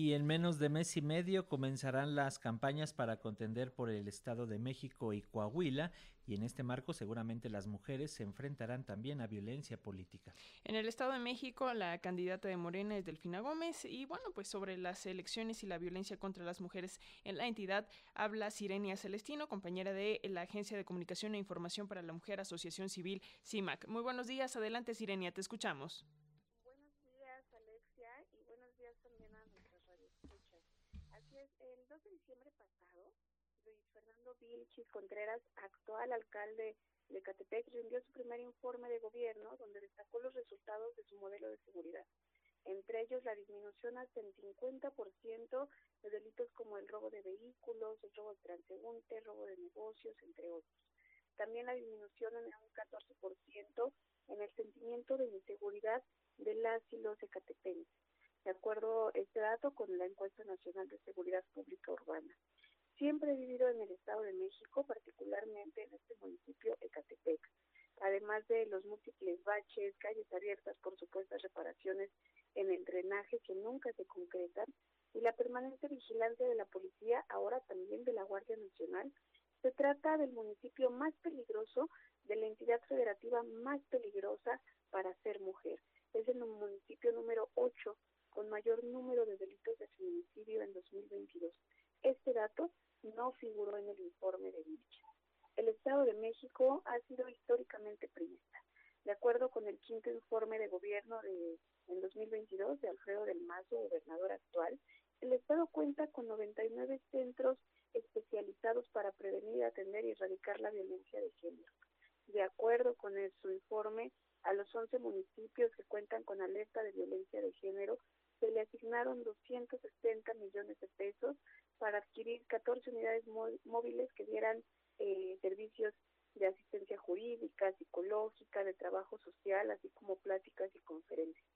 Y en menos de mes y medio comenzarán las campañas para contender por el Estado de México y Coahuila y en este marco seguramente las mujeres se enfrentarán también a violencia política. En el Estado de México la candidata de Morena es Delfina Gómez y bueno, pues sobre las elecciones y la violencia contra las mujeres en la entidad habla Sirenia Celestino, compañera de la Agencia de Comunicación e Información para la Mujer Asociación Civil CIMAC. Muy buenos días, adelante Sirenia, te escuchamos. Buenos días Alexia y Así es, el 2 de diciembre pasado, Luis Fernando Vilchis Contreras, actual alcalde de Catepec, rindió su primer informe de gobierno donde destacó los resultados de su modelo de seguridad. Entre ellos, la disminución hasta el 50% de delitos como el robo de vehículos, el robo de transeúnte, robo de negocios, entre otros. También la disminución en un 14% en el sentimiento de inseguridad de las y los ecatepenses de acuerdo este dato con la encuesta nacional de seguridad pública urbana. Siempre he vivido en el Estado de México, particularmente en este municipio Ecatepec. Además de los múltiples baches, calles abiertas por supuestas reparaciones en el drenaje que nunca se concretan y la permanente vigilancia de la policía, ahora también de la Guardia Nacional, se trata del municipio más peligroso, de la entidad federativa más peligrosa para ser mujer. Es el municipio número 8 con mayor número de delitos de feminicidio en 2022. Este dato no figuró en el informe de Vilche. El Estado de México ha sido históricamente priista. De acuerdo con el quinto informe de gobierno de en 2022 de Alfredo del Mazo, gobernador actual, el Estado cuenta con 99 centros especializados para prevenir, atender y erradicar la violencia de género. De acuerdo con su informe, a los 11 municipios que cuentan con alerta de violencia de género se le asignaron 270 millones de pesos para adquirir 14 unidades móviles que dieran eh, servicios de asistencia jurídica, psicológica, de trabajo social, así como pláticas y conferencias.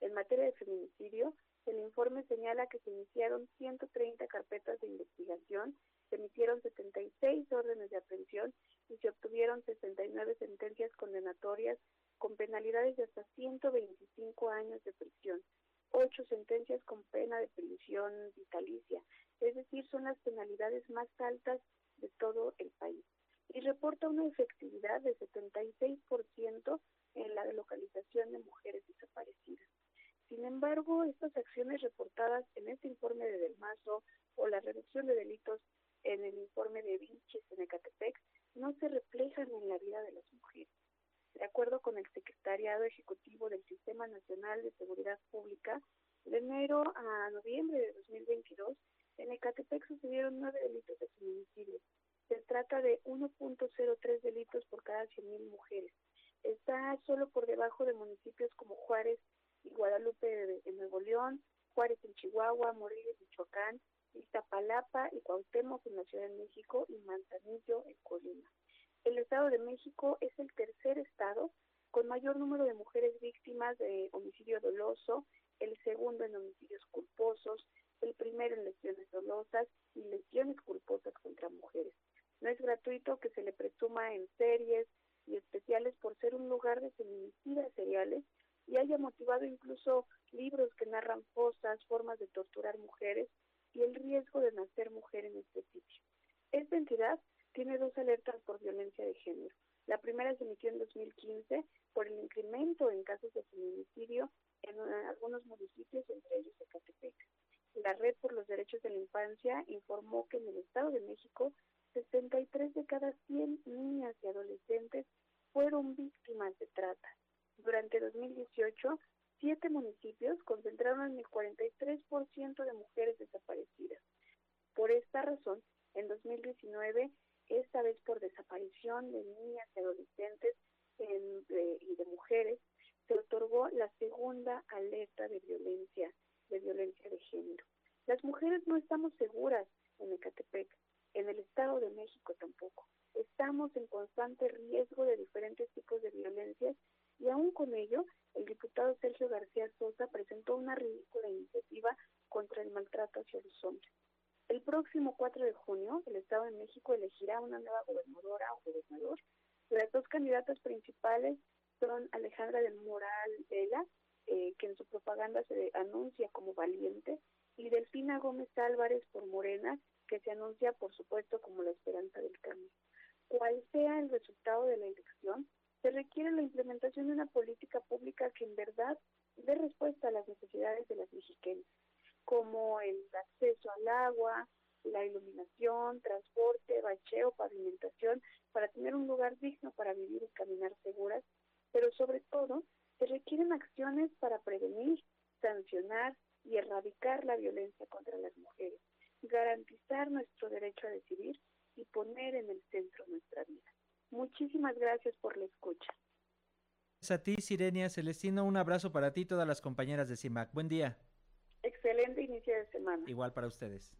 En de feminicidio, el informe señala que se iniciaron 130 carpetas de investigación, se emitieron 76 órdenes de aprehensión y se obtuvieron 69 sentencias condenatorias con penalidades de hasta 125 años de prisión ocho sentencias con pena de prisión vitalicia, es decir, son las penalidades más altas de todo el país. Y reporta una efectividad de 76% en la localización de mujeres desaparecidas. Sin embargo, estas en este informe de Del Mazo o la reducción de delitos en el informe de Vinches en Ecatepec no se reflejan en la vida de las mujeres. De acuerdo con el Secretariado Ejecutivo del Sistema Nacional de Seguridad Pública, de enero a noviembre de 2022, en Ecatepec sucedieron nueve delitos de feminicidio. Se trata de 1.03 delitos por cada 100.000 mujeres. Está solo por debajo de municipios como Juárez y Guadalupe en Nuevo León, Juárez en Chihuahua, Morelia en Michoacán, Iztapalapa y Cuauhtémoc en la Ciudad de México y Manzanillo en Colima. El Estado de México es el tercer estado con mayor número de mujeres víctimas de homicidio doloso, el segundo en homicidios culposos, el primero en lesiones dolosas y lesiones culposas contra mujeres. No es gratuito que se le presuma en series y especiales por ser un lugar de feminicidas seriales y haya motivado incluso libros que narran fosas, formas de torturar mujeres y el riesgo de nacer mujer en este sitio. Esta entidad tiene dos alertas por violencia de género. La primera se emitió en 2015 por el incremento en casos de feminicidio en algunos municipios, entre ellos Ecatepec. La Red por los Derechos de la Infancia informó que en el Estado de México 63 de cada 100 niñas y adolescentes fueron víctimas de trata. Durante 2018, siete municipios concentraron el 43% de mujeres desaparecidas. Por esta razón, en 2019 esta vez por desaparición de niñas y adolescentes y de mujeres, se otorgó la segunda alerta de violencia, de violencia de género. Las mujeres no estamos seguras en Ecatepec, en el Estado de México tampoco. Estamos en constante riesgo de diferentes tipos de violencias y aún con ello, el diputado Sergio García Sosa presentó una ridícula iniciativa contra el maltrato hacia los hombres. El próximo 4 de junio, el Estado de México elegirá una nueva gobernadora o gobernador. Las dos candidatas principales son Alejandra del Moral Vela, eh, que en su propaganda se anuncia como valiente, y Delfina Gómez Álvarez por Morena, que se anuncia, por supuesto, como la esperanza del cambio. Cual sea el resultado de la elección, se requiere la implementación de una política pública que en verdad dé respuesta a las necesidades de las mexicanas, como el acceso al agua, la iluminación, transporte, bacheo, pavimentación, para tener un lugar digno para vivir y caminar seguras, pero sobre todo se requieren acciones para prevenir, sancionar y erradicar la violencia contra las mujeres, garantizar nuestro derecho a decidir y poner en el centro nuestra vida. Muchísimas gracias por la escucha. Gracias a ti, Sirenia Celestino. Un abrazo para ti y todas las compañeras de CIMAC. Buen día. Excelente inicio de semana. Igual para ustedes.